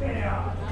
Yeah.